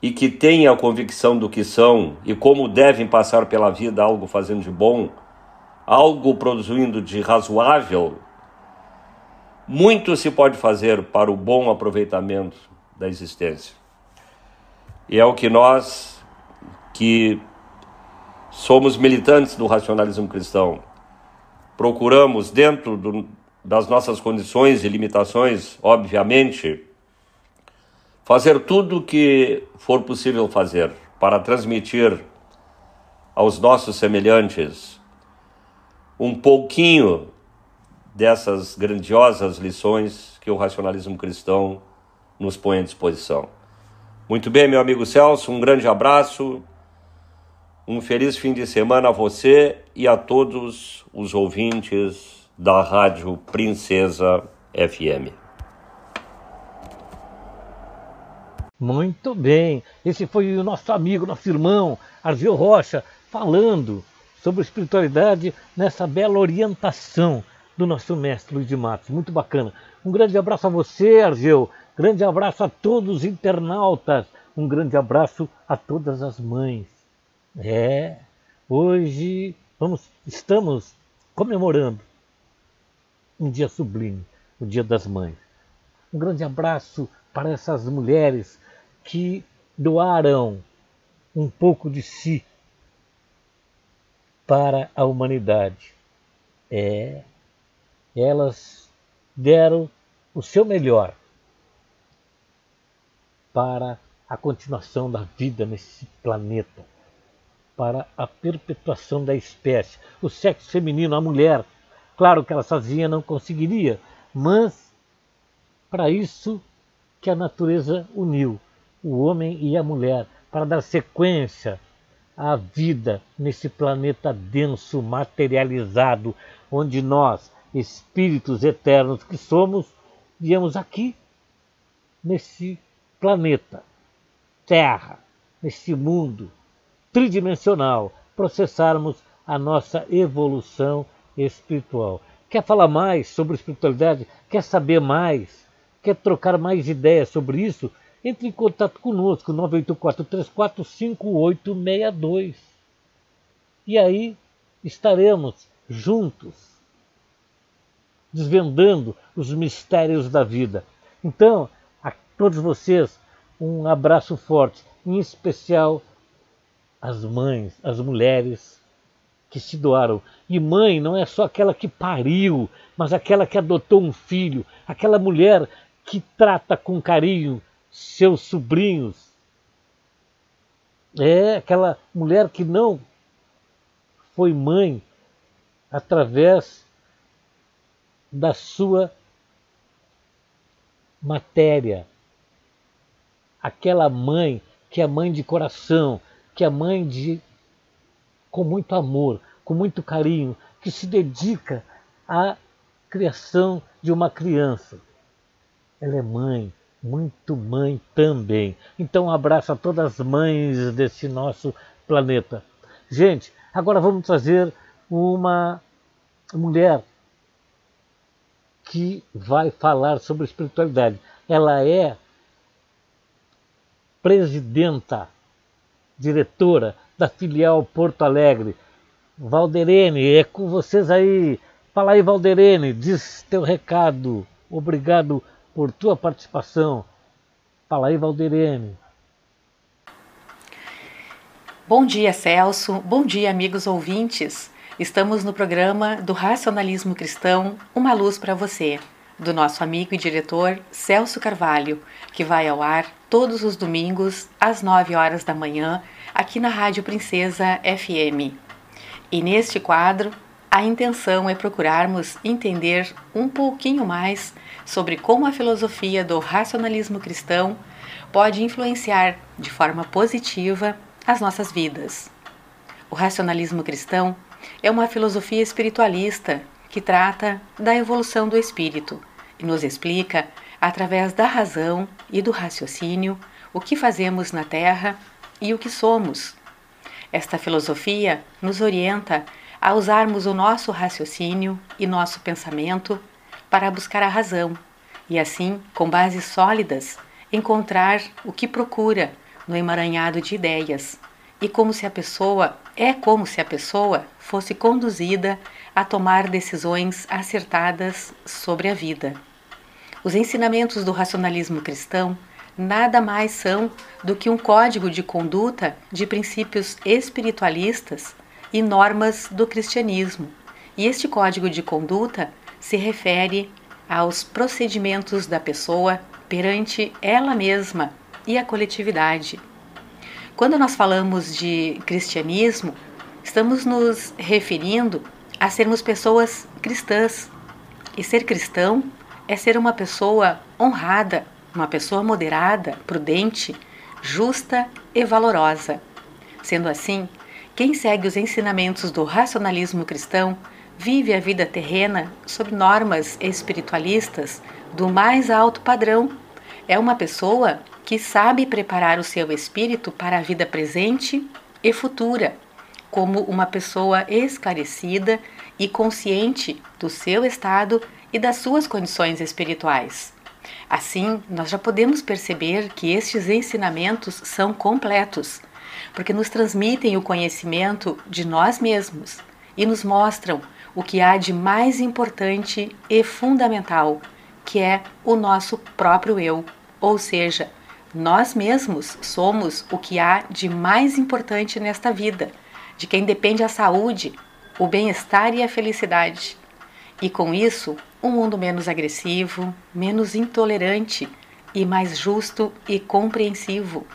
e que têm a convicção do que são e como devem passar pela vida algo fazendo de bom, algo produzindo de razoável, muito se pode fazer para o bom aproveitamento da existência. E é o que nós, que somos militantes do racionalismo cristão, procuramos, dentro do, das nossas condições e limitações, obviamente, fazer tudo o que for possível fazer para transmitir aos nossos semelhantes um pouquinho dessas grandiosas lições que o racionalismo cristão nos põe à disposição. Muito bem, meu amigo Celso, um grande abraço, um feliz fim de semana a você e a todos os ouvintes da Rádio Princesa FM. Muito bem. Esse foi o nosso amigo, nosso irmão, Argel Rocha, falando sobre espiritualidade nessa bela orientação do nosso mestre Luiz de Matos. Muito bacana. Um grande abraço a você, Argel. Grande abraço a todos os internautas. Um grande abraço a todas as mães. É, hoje vamos, estamos comemorando um dia sublime, o Dia das Mães. Um grande abraço para essas mulheres que doaram um pouco de si para a humanidade. É, elas deram o seu melhor para a continuação da vida nesse planeta, para a perpetuação da espécie. O sexo feminino, a mulher, claro que ela sozinha não conseguiria, mas para isso que a natureza uniu o homem e a mulher, para dar sequência à vida nesse planeta denso, materializado, onde nós, espíritos eternos que somos, viemos aqui, nesse planeta, Terra, nesse mundo tridimensional, processarmos a nossa evolução espiritual. Quer falar mais sobre espiritualidade? Quer saber mais? Quer trocar mais ideias sobre isso? entre em contato conosco, 984-345862. E aí estaremos juntos, desvendando os mistérios da vida. Então, todos vocês, um abraço forte, em especial as mães, as mulheres que se doaram. E mãe não é só aquela que pariu, mas aquela que adotou um filho, aquela mulher que trata com carinho seus sobrinhos. É aquela mulher que não foi mãe através da sua matéria. Aquela mãe que é mãe de coração, que é mãe de com muito amor, com muito carinho, que se dedica à criação de uma criança. Ela é mãe, muito mãe também. Então, um abraço a todas as mães desse nosso planeta. Gente, agora vamos trazer uma mulher que vai falar sobre espiritualidade. Ela é presidenta diretora da filial Porto Alegre. Valderene, é com vocês aí. Fala aí, Valderene, diz teu recado. Obrigado por tua participação. Fala aí, Valderene. Bom dia, Celso. Bom dia, amigos ouvintes. Estamos no programa do Racionalismo Cristão Uma Luz para Você, do nosso amigo e diretor Celso Carvalho, que vai ao ar todos os domingos às 9 horas da manhã, aqui na Rádio Princesa FM. E neste quadro, a intenção é procurarmos entender um pouquinho mais sobre como a filosofia do racionalismo cristão pode influenciar de forma positiva as nossas vidas. O racionalismo cristão é uma filosofia espiritualista que trata da evolução do espírito nos explica, através da razão e do raciocínio, o que fazemos na Terra e o que somos. Esta filosofia nos orienta a usarmos o nosso raciocínio e nosso pensamento para buscar a razão e, assim, com bases sólidas, encontrar o que procura no emaranhado de ideias, e como se a pessoa é como se a pessoa fosse conduzida a tomar decisões acertadas sobre a vida. Os ensinamentos do racionalismo cristão nada mais são do que um código de conduta de princípios espiritualistas e normas do cristianismo. E este código de conduta se refere aos procedimentos da pessoa perante ela mesma e a coletividade. Quando nós falamos de cristianismo, estamos nos referindo a sermos pessoas cristãs. E ser cristão é ser uma pessoa honrada, uma pessoa moderada, prudente, justa e valorosa. Sendo assim, quem segue os ensinamentos do racionalismo cristão vive a vida terrena sob normas espiritualistas do mais alto padrão é uma pessoa que sabe preparar o seu espírito para a vida presente e futura, como uma pessoa esclarecida e consciente do seu estado e das suas condições espirituais. Assim, nós já podemos perceber que estes ensinamentos são completos, porque nos transmitem o conhecimento de nós mesmos e nos mostram o que há de mais importante e fundamental, que é o nosso próprio eu ou seja, nós mesmos somos o que há de mais importante nesta vida, de quem depende a saúde, o bem-estar e a felicidade. E com isso, um mundo menos agressivo, menos intolerante e mais justo e compreensivo.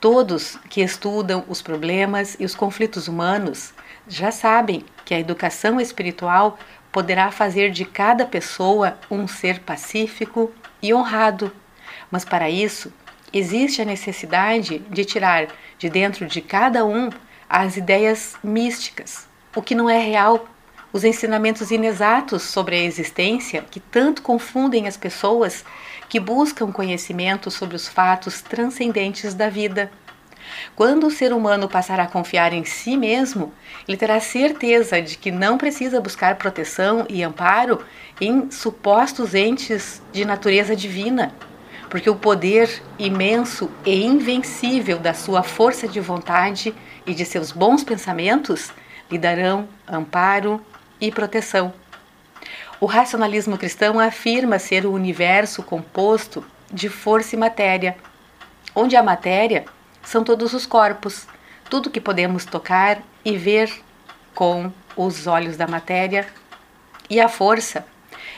Todos que estudam os problemas e os conflitos humanos já sabem que a educação espiritual poderá fazer de cada pessoa um ser pacífico e honrado mas para isso, existe a necessidade de tirar de dentro de cada um as ideias místicas, o que não é real, os ensinamentos inexatos sobre a existência que tanto confundem as pessoas que buscam conhecimento sobre os fatos transcendentes da vida. Quando o ser humano passar a confiar em si mesmo, ele terá certeza de que não precisa buscar proteção e amparo em supostos entes de natureza divina porque o poder imenso e invencível da sua força de vontade e de seus bons pensamentos lhe darão amparo e proteção. O racionalismo cristão afirma ser o universo composto de força e matéria, onde a matéria são todos os corpos, tudo que podemos tocar e ver com os olhos da matéria, e a força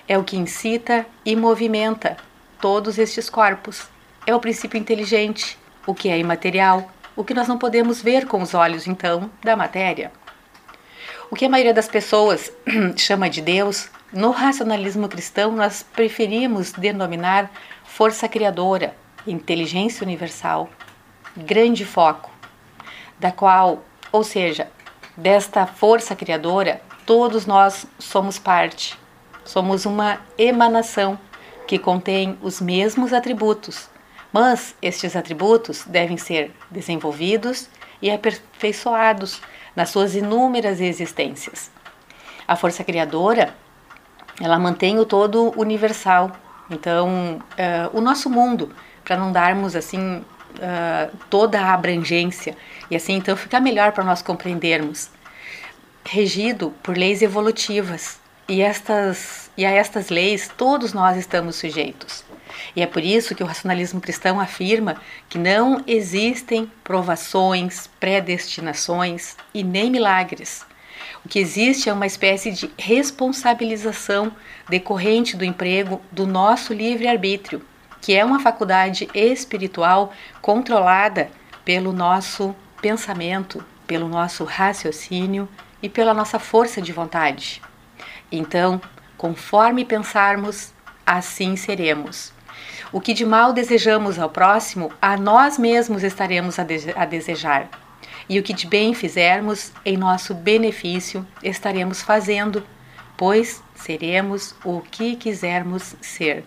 é o que incita e movimenta todos estes corpos. É o princípio inteligente, o que é imaterial, o que nós não podemos ver com os olhos, então, da matéria. O que a maioria das pessoas chama de Deus, no racionalismo cristão nós preferimos denominar força criadora, inteligência universal, grande foco, da qual, ou seja, desta força criadora, todos nós somos parte, somos uma emanação que contém os mesmos atributos, mas estes atributos devem ser desenvolvidos e aperfeiçoados nas suas inúmeras existências. A força criadora, ela mantém o todo universal. Então, uh, o nosso mundo, para não darmos assim uh, toda a abrangência e assim então fica melhor para nós compreendermos. Regido por leis evolutivas e estas e a estas leis todos nós estamos sujeitos. E é por isso que o racionalismo cristão afirma que não existem provações, predestinações e nem milagres. O que existe é uma espécie de responsabilização decorrente do emprego do nosso livre-arbítrio, que é uma faculdade espiritual controlada pelo nosso pensamento, pelo nosso raciocínio e pela nossa força de vontade. Então, conforme pensarmos, assim seremos. O que de mal desejamos ao próximo, a nós mesmos estaremos a, de a desejar. E o que de bem fizermos, em nosso benefício, estaremos fazendo, pois seremos o que quisermos ser.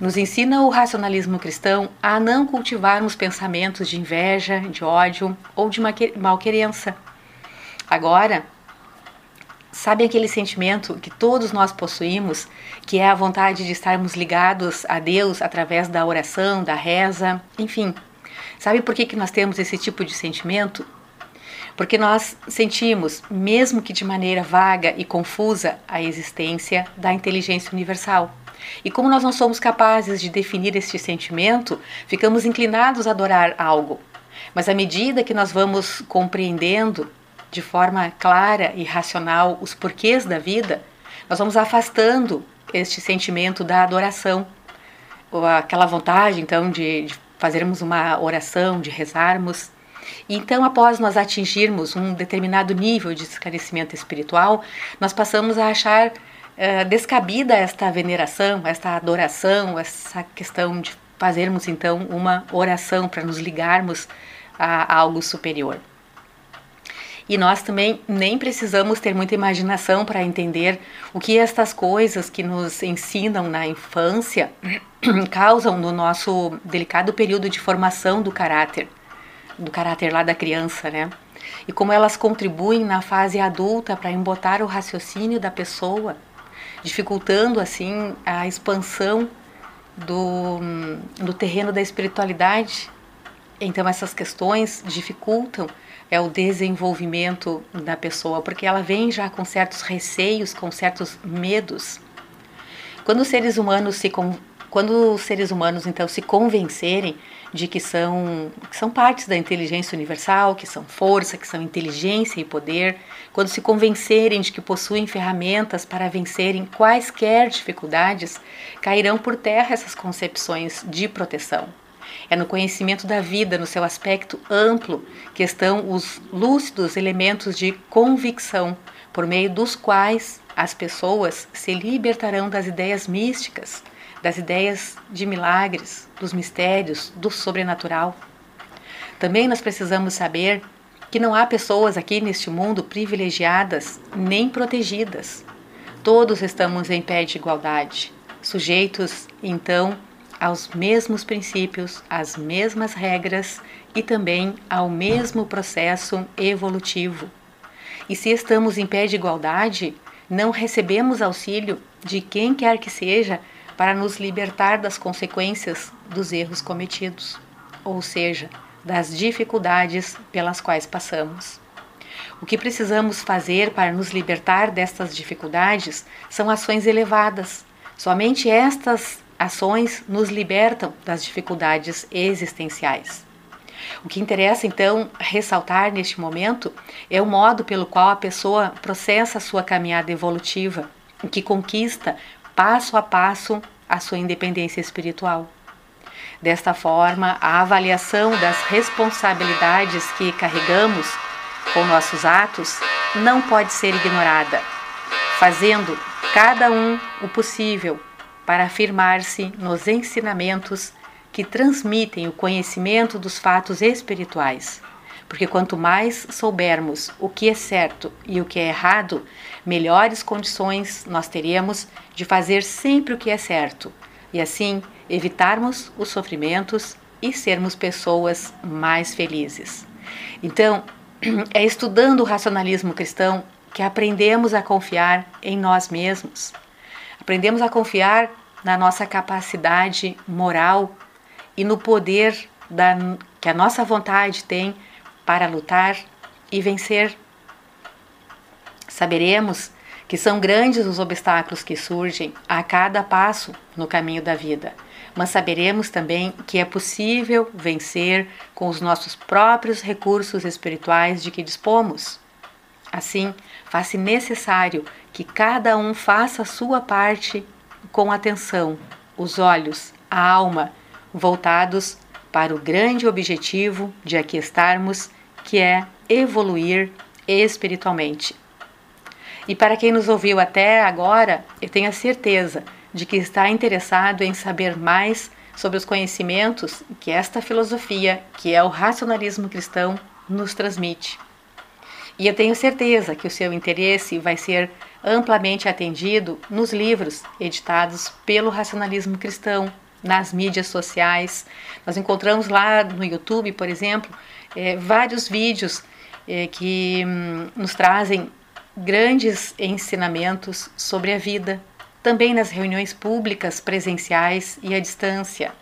Nos ensina o racionalismo cristão a não cultivarmos pensamentos de inveja, de ódio ou de malquerença. Agora, Sabe aquele sentimento que todos nós possuímos, que é a vontade de estarmos ligados a Deus através da oração, da reza, enfim. Sabe por que, que nós temos esse tipo de sentimento? Porque nós sentimos, mesmo que de maneira vaga e confusa, a existência da inteligência universal. E como nós não somos capazes de definir este sentimento, ficamos inclinados a adorar algo. Mas à medida que nós vamos compreendendo de forma clara e racional os porquês da vida, nós vamos afastando este sentimento da adoração, ou aquela vontade então de, de fazermos uma oração, de rezarmos. E então, após nós atingirmos um determinado nível de esclarecimento espiritual, nós passamos a achar uh, descabida esta veneração, esta adoração, essa questão de fazermos então uma oração para nos ligarmos a algo superior. E nós também nem precisamos ter muita imaginação para entender o que estas coisas que nos ensinam na infância causam no nosso delicado período de formação do caráter, do caráter lá da criança, né? E como elas contribuem na fase adulta para embotar o raciocínio da pessoa, dificultando assim a expansão do, do terreno da espiritualidade. Então essas questões dificultam é o desenvolvimento da pessoa, porque ela vem já com certos receios, com certos medos. Quando os seres humanos se quando os seres humanos então se convencerem de que são que são partes da inteligência universal, que são força, que são inteligência e poder, quando se convencerem de que possuem ferramentas para vencerem quaisquer dificuldades, cairão por terra essas concepções de proteção. É no conhecimento da vida, no seu aspecto amplo, que estão os lúcidos elementos de convicção, por meio dos quais as pessoas se libertarão das ideias místicas, das ideias de milagres, dos mistérios, do sobrenatural. Também nós precisamos saber que não há pessoas aqui neste mundo privilegiadas nem protegidas. Todos estamos em pé de igualdade, sujeitos, então, aos mesmos princípios, às mesmas regras e também ao mesmo processo evolutivo. E se estamos em pé de igualdade, não recebemos auxílio de quem quer que seja para nos libertar das consequências dos erros cometidos, ou seja, das dificuldades pelas quais passamos. O que precisamos fazer para nos libertar destas dificuldades são ações elevadas. Somente estas ações nos libertam das dificuldades existenciais. O que interessa então ressaltar neste momento é o modo pelo qual a pessoa processa sua caminhada evolutiva, que conquista passo a passo a sua independência espiritual. Desta forma, a avaliação das responsabilidades que carregamos com nossos atos não pode ser ignorada, fazendo cada um o possível para afirmar-se nos ensinamentos que transmitem o conhecimento dos fatos espirituais. Porque quanto mais soubermos o que é certo e o que é errado, melhores condições nós teremos de fazer sempre o que é certo e assim evitarmos os sofrimentos e sermos pessoas mais felizes. Então, é estudando o racionalismo cristão que aprendemos a confiar em nós mesmos Aprendemos a confiar na nossa capacidade moral e no poder da, que a nossa vontade tem para lutar e vencer. Saberemos que são grandes os obstáculos que surgem a cada passo no caminho da vida, mas saberemos também que é possível vencer com os nossos próprios recursos espirituais de que dispomos. Assim, faz-se necessário que cada um faça a sua parte com atenção, os olhos, a alma voltados para o grande objetivo de aqui estarmos, que é evoluir espiritualmente. E para quem nos ouviu até agora, eu tenho a certeza de que está interessado em saber mais sobre os conhecimentos que esta filosofia, que é o racionalismo cristão, nos transmite. E eu tenho certeza que o seu interesse vai ser amplamente atendido nos livros editados pelo racionalismo cristão, nas mídias sociais. Nós encontramos lá no YouTube, por exemplo, é, vários vídeos é, que hum, nos trazem grandes ensinamentos sobre a vida, também nas reuniões públicas, presenciais e à distância.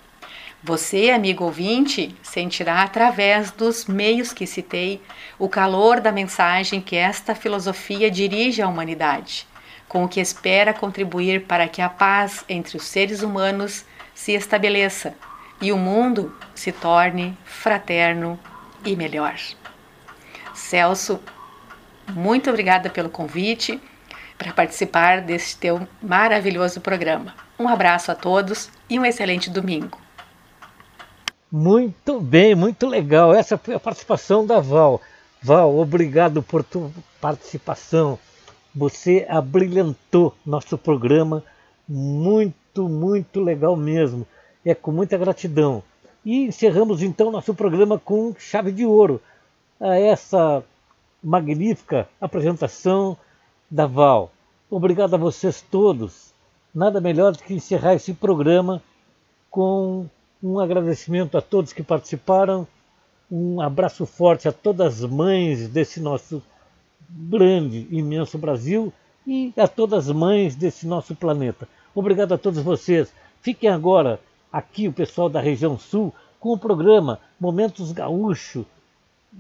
Você, amigo ouvinte, sentirá através dos meios que citei o calor da mensagem que esta filosofia dirige à humanidade, com o que espera contribuir para que a paz entre os seres humanos se estabeleça e o mundo se torne fraterno e melhor. Celso, muito obrigada pelo convite para participar deste teu maravilhoso programa. Um abraço a todos e um excelente domingo. Muito bem, muito legal. Essa foi a participação da Val. Val, obrigado por tua participação. Você abrilhantou nosso programa. Muito, muito legal mesmo. É com muita gratidão. E encerramos então nosso programa com chave de ouro. A essa magnífica apresentação da Val. Obrigado a vocês todos. Nada melhor do que encerrar esse programa com um agradecimento a todos que participaram, um abraço forte a todas as mães desse nosso grande, imenso Brasil e a todas as mães desse nosso planeta. Obrigado a todos vocês. Fiquem agora aqui, o pessoal da região sul, com o programa Momentos Gaúcho,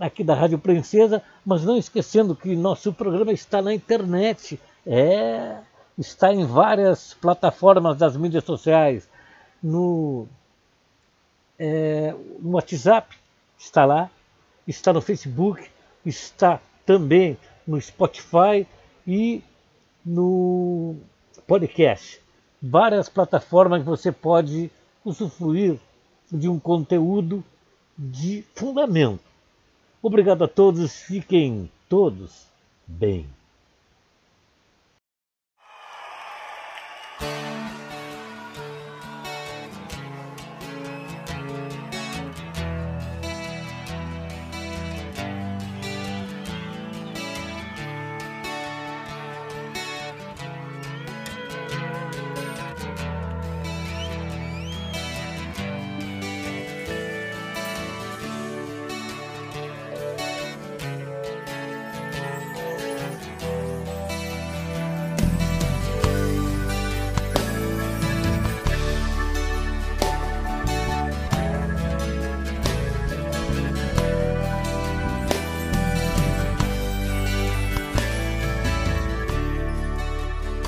aqui da Rádio Princesa, mas não esquecendo que nosso programa está na internet, é, está em várias plataformas das mídias sociais, no, é, no WhatsApp, está lá, está no Facebook, está também no Spotify e no podcast. Várias plataformas que você pode usufruir de um conteúdo de fundamento Obrigado a todos, fiquem todos bem.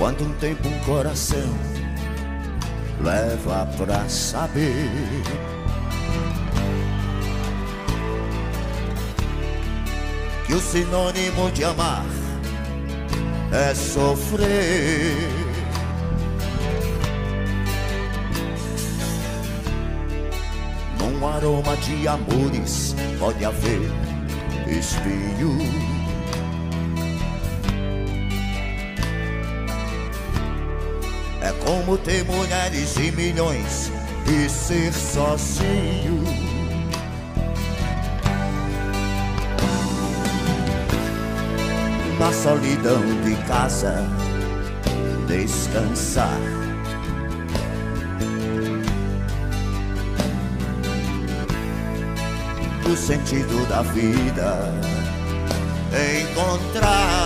Quanto um tempo um coração leva pra saber que o sinônimo de amar é sofrer. Num aroma de amores pode haver espinhos. Como ter mulheres e milhões e ser sozinho. Na solidão de casa, descansar. O sentido da vida, encontrar.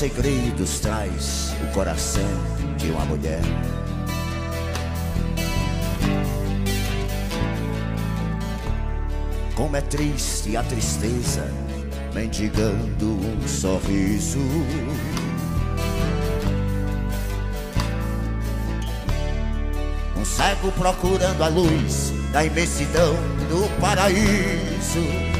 segredos traz o coração de uma mulher? Como é triste a tristeza, mendigando um sorriso. Um cego procurando a luz da imensidão do paraíso.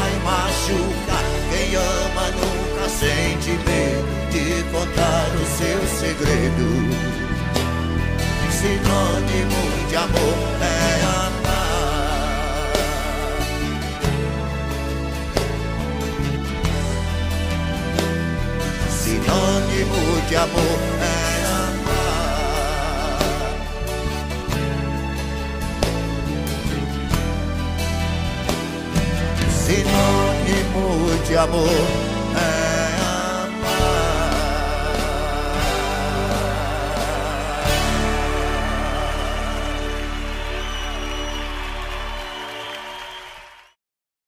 machucar. Quem ama nunca sente medo de contar o seu segredo. Sinônimo de amor é amar. Sinônimo de amor é amar. De amor